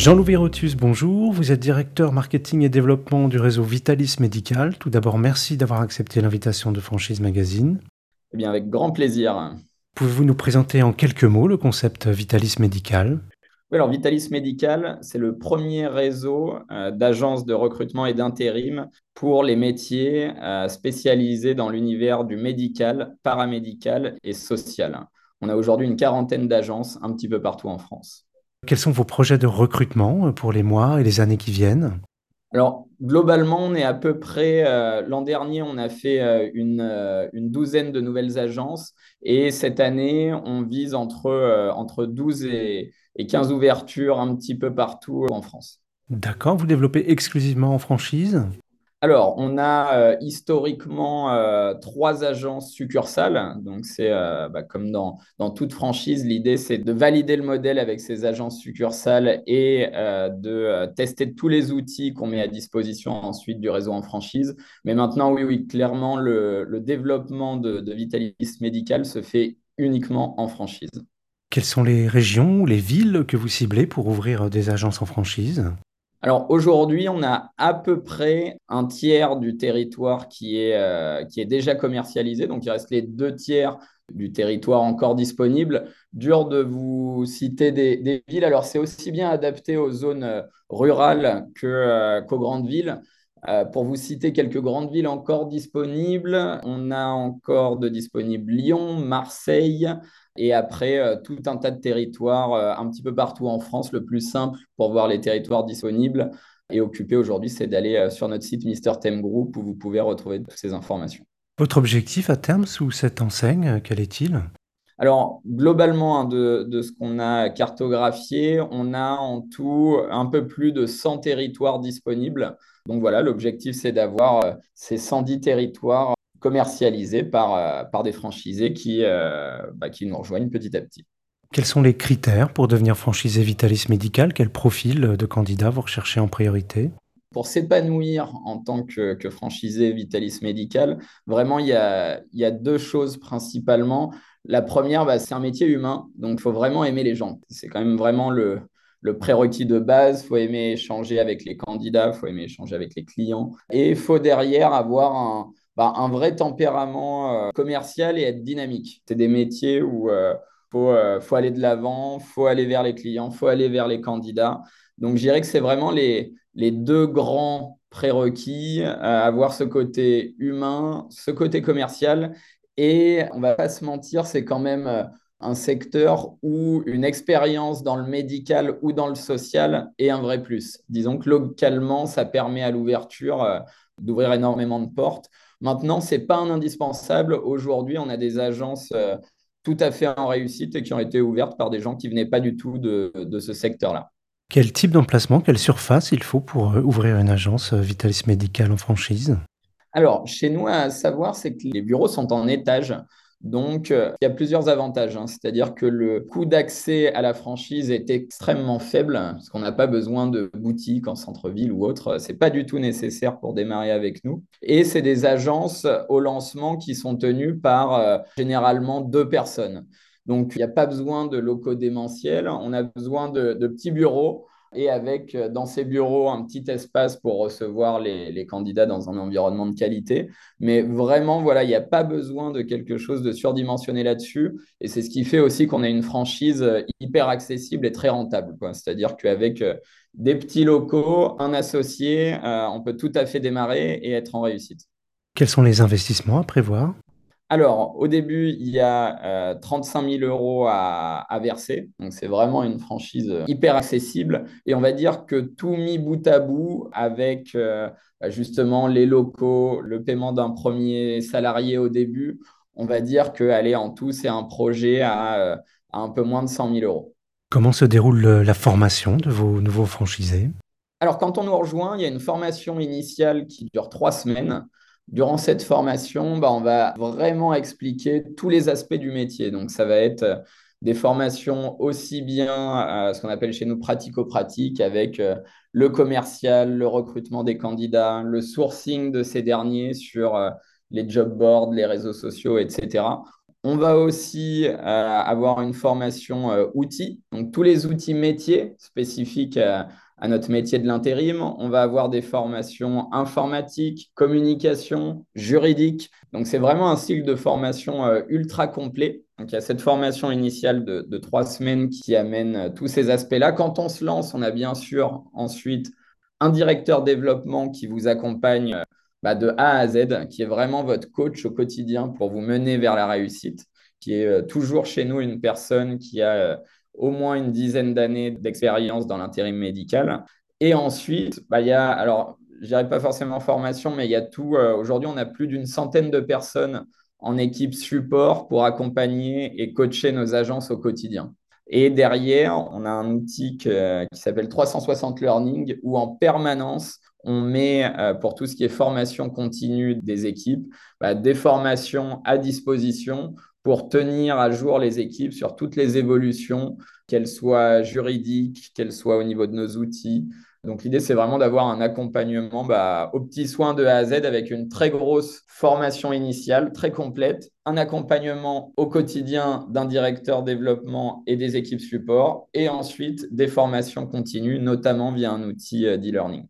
Jean-Louis Rotus, bonjour. Vous êtes directeur marketing et développement du réseau Vitalis Médical. Tout d'abord, merci d'avoir accepté l'invitation de Franchise Magazine. Eh bien, avec grand plaisir. Pouvez-vous nous présenter en quelques mots le concept Vitalis Médical oui, alors Vitalis Médical, c'est le premier réseau euh, d'agences de recrutement et d'intérim pour les métiers euh, spécialisés dans l'univers du médical, paramédical et social. On a aujourd'hui une quarantaine d'agences un petit peu partout en France. Quels sont vos projets de recrutement pour les mois et les années qui viennent? Alors, globalement, on est à peu près, euh, l'an dernier, on a fait euh, une, euh, une, douzaine de nouvelles agences et cette année, on vise entre, entre 12 et, et 15 ouvertures un petit peu partout en France. D'accord, vous développez exclusivement en franchise? Alors, on a euh, historiquement euh, trois agences succursales. Donc, c'est euh, bah, comme dans, toute franchise, l'idée, c'est de valider le modèle avec ces agences succursales et de tester tous les outils qu'on met à disposition ensuite du réseau en franchise. Mais maintenant, oui, oui, clairement, le, le développement de, de Vitalis Médical se fait uniquement en franchise. Quelles sont les régions ou les villes que vous ciblez pour ouvrir des agences en franchise? Alors aujourd'hui, on a à peu près un tiers du territoire qui est, euh, qui est déjà commercialisé. Donc il reste les deux tiers du territoire encore disponible. Dur de vous citer des, villes. Alors c'est aussi bien adapté aux zones euh, rurales euh, qu'aux grandes villes. Pour vous citer quelques grandes villes encore disponibles, on a encore de disponibles Lyon, Marseille, et après, euh, tout un tas de territoires euh, un petit peu partout en France. Le plus simple pour voir les territoires disponibles et occupés aujourd'hui, c'est d'aller euh, sur notre site Mister Theme Group où vous pouvez retrouver toutes ces informations. Votre objectif à terme sous cette enseigne, quel est-il? Alors, globalement, hein, de, de, ce qu'on a cartographié, on a en tout un peu plus de 100 territoires disponibles. Donc voilà, l'objectif, c'est d'avoir ces 110 territoires commercialisés par, euh, par des franchisés qui, euh, bah, qui nous rejoignent petit à petit. Quels sont les critères pour devenir franchisé Vitalis Médical? Quel profil de candidat vous recherchez en priorité? Pour s'épanouir en tant que, que, franchisé Vitalis Médical, vraiment, il y a, il y a deux choses principalement. La première, bah, c'est un métier humain, donc il faut vraiment aimer les gens. C'est quand même vraiment le, le prérequis de base. Il faut aimer échanger avec les candidats, il faut aimer échanger avec les clients. Et il faut derrière avoir un, bah, un vrai tempérament euh, commercial et être dynamique. C'est des métiers où il euh, faut, euh, faut, aller de l'avant, faut aller vers les clients, faut aller vers les candidats. Donc, je dirais que c'est vraiment les, les deux grands prérequis, avoir ce côté humain, ce côté commercial. Et on va pas se mentir, c'est quand même un secteur où une expérience dans le médical ou dans le social est un vrai plus. Disons que localement, ça permet à l'ouverture d'ouvrir énormément de portes. Maintenant, ce n'est pas un indispensable. Aujourd'hui, on a des agences euh, tout à fait en réussite et qui ont été ouvertes par des gens qui venaient pas du tout de, ce secteur-là. Quel type d'emplacement, quelle surface il faut pour euh, ouvrir une agence euh, Vitalis Médical en franchise? Alors, chez nous, à savoir, c'est que les bureaux sont en étage. Donc, euh, il y a plusieurs avantages. Hein. C'est-à-dire que le coût d'accès à la franchise est extrêmement faible, parce qu'on n'a pas besoin de boutique en centre-ville ou autre. Ce n'est pas du tout nécessaire pour démarrer avec nous. Et c'est des agences au lancement qui sont tenues par euh, généralement deux personnes. Donc, il n'y a pas besoin de locaux démentiels. On a besoin de petits bureaux et avec euh, dans ces bureaux un petit espace pour recevoir les, candidats dans un environnement de qualité. Mais vraiment, voilà, il n'y a pas besoin de quelque chose de surdimensionné là-dessus. Et c'est ce qui fait aussi qu'on a une franchise euh, hyper accessible et très rentable. C'est-à-dire qu'avec euh, des petits locaux, un associé, on peut tout à fait démarrer et être en réussite. Quels sont les investissements à prévoir? Alors, au début, il y a 35 euh, 000 euros à, verser. Donc, c'est vraiment une franchise euh, hyper accessible. Et on va dire que tout mis bout à bout avec euh, justement les locaux, le paiement d'un premier salarié au début, on va dire que, allez, en tout, c'est un projet à, à, un peu moins de 100 000 euros. Comment se déroule la formation de vos nouveaux franchisés? Alors, quand on nous rejoint, il y a une formation initiale qui dure trois semaines. Durant cette formation, bah, on va vraiment expliquer tous les aspects du métier. Donc, ça va être euh, des formations aussi bien euh, ce qu'on appelle chez nous pratico-pratique avec euh, le commercial, le recrutement des candidats, le sourcing de ces derniers sur les job boards, les réseaux sociaux, etc. On va aussi avoir une formation outils, donc tous les outils métiers spécifiques à notre métier de l'intérim. On va avoir des formations informatiques, communication, juridique. Donc, c'est vraiment un cycle de formation euh, ultra complet. Donc, il y a cette formation initiale de, trois semaines qui amène euh, tous ces aspects-là. Quand on se lance, on a bien sûr ensuite un directeur développement qui vous accompagne euh, bah, de A à Z, qui est vraiment votre coach au quotidien pour vous mener vers la réussite, qui est toujours chez nous une personne qui a au moins une dizaine d'années d'expérience dans l'intérim médical. Et ensuite, bah, il y a, alors, je dirais pas forcément formation, mais il y a tout. Euh, aujourd'hui, on a plus d'une centaine de personnes en équipe support pour accompagner et coacher nos agences au quotidien. Et derrière, on a un outil qui s'appelle 360 Learning où en permanence, on met euh, pour tout ce qui est formation continue des équipes, bah, des formations à disposition pour tenir à jour les équipes sur toutes les évolutions, qu'elles soient juridiques, qu'elles soient au niveau de nos outils. Donc l'idée, c'est vraiment d'avoir un accompagnement bah, aux petits soins de A à Z avec une très grosse formation initiale, très complète, un accompagnement au quotidien d'un directeur développement et des équipes support, et ensuite des formations continues, notamment via un outil euh, d'e-learning.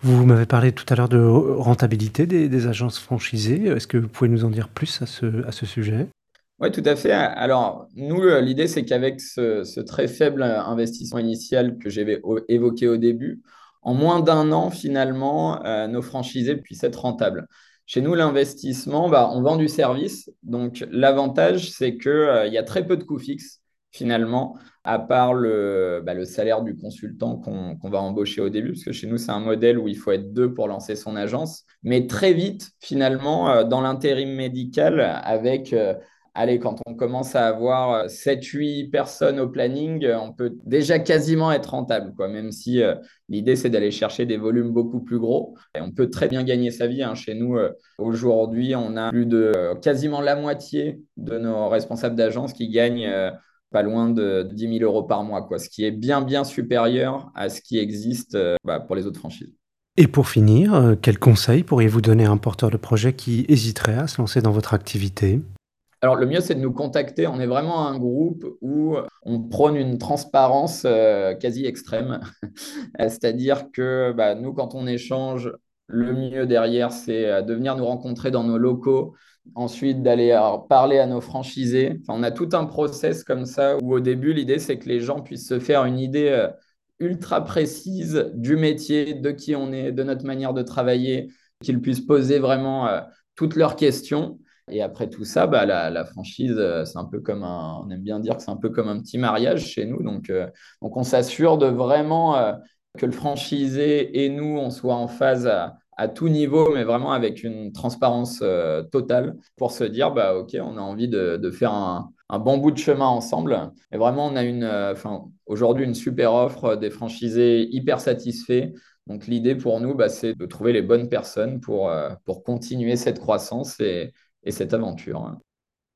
Vous m'avez parlé tout à l'heure de rentabilité des, agences franchisées. Est-ce que vous pouvez nous en dire plus à ce sujet? Oui, tout à fait. Alors, nous, euh, l'idée, c'est qu'avec ce, très faible investissement initial que j'avais évoqué au début, en moins d'un an, finalement, euh, nos franchisés puissent être rentables. Chez nous, l'investissement, bah, on vend du service. Donc, l'avantage, c'est qu'il euh, y a très peu de coûts fixes, finalement, à part le, bah, salaire du consultant qu'on va embaucher au début, parce que chez nous, c'est un modèle où il faut être deux pour lancer son agence. Mais très vite, finalement, dans l'intérim médical, avec allez, quand on commence à avoir 7-8 euh, personnes au planning, euh, on peut déjà quasiment être rentable, quoi, même si euh, l'idée, c'est d'aller chercher des volumes beaucoup plus gros. On peut très bien gagner sa vie. Hein. Chez nous, aujourd'hui, on a plus de quasiment la moitié de nos responsables d'agence qui gagnent pas loin de 10 000 euros par mois, quoi, ce qui est bien, bien supérieur à ce qui existe bah, pour les autres franchises. Et pour finir, quels conseils pourriez-vous donner à un porteur de projet qui hésiterait à se lancer dans votre activité? Alors, le mieux, c'est de nous contacter. On est vraiment un groupe où on prône une transparence euh, quasi extrême. C'est-à-dire que bah, nous, quand on échange, le mieux derrière, c'est euh, de venir nous rencontrer dans nos locaux, ensuite d'aller euh, parler à nos franchisés. on a tout un process comme ça où au début, l'idée, c'est que les gens puissent se faire une idée ultra précise du métier, de qui on est, de notre manière de travailler, qu'ils puissent poser vraiment toutes leurs questions. Et après tout ça, bah, la, franchise, euh, c'est un peu comme un, on aime bien dire que c'est un peu comme un petit mariage chez nous. Donc, euh, donc on s'assure de vraiment euh, que le franchisé et nous, on soit en phase à, tout niveau, mais vraiment avec une transparence totale pour se dire, bah, OK, on a envie de, faire un, bon bout de chemin ensemble. Et vraiment, on a une, aujourd'hui une super offre, des franchisés hyper satisfaits. Donc l'idée pour nous, bah, c'est de trouver les bonnes personnes pour, pour continuer cette croissance et, et cette aventure.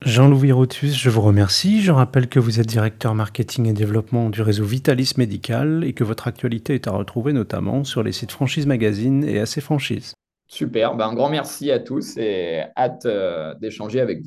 Jean-Louis Rotus, je vous remercie. Je rappelle que vous êtes directeur marketing et développement du réseau Vitalis Médical et que votre actualité est à retrouver notamment sur les sites Franchise Magazine et AC Franchise. Super, ben, un grand merci à tous et hâte euh, d'échanger avec vous.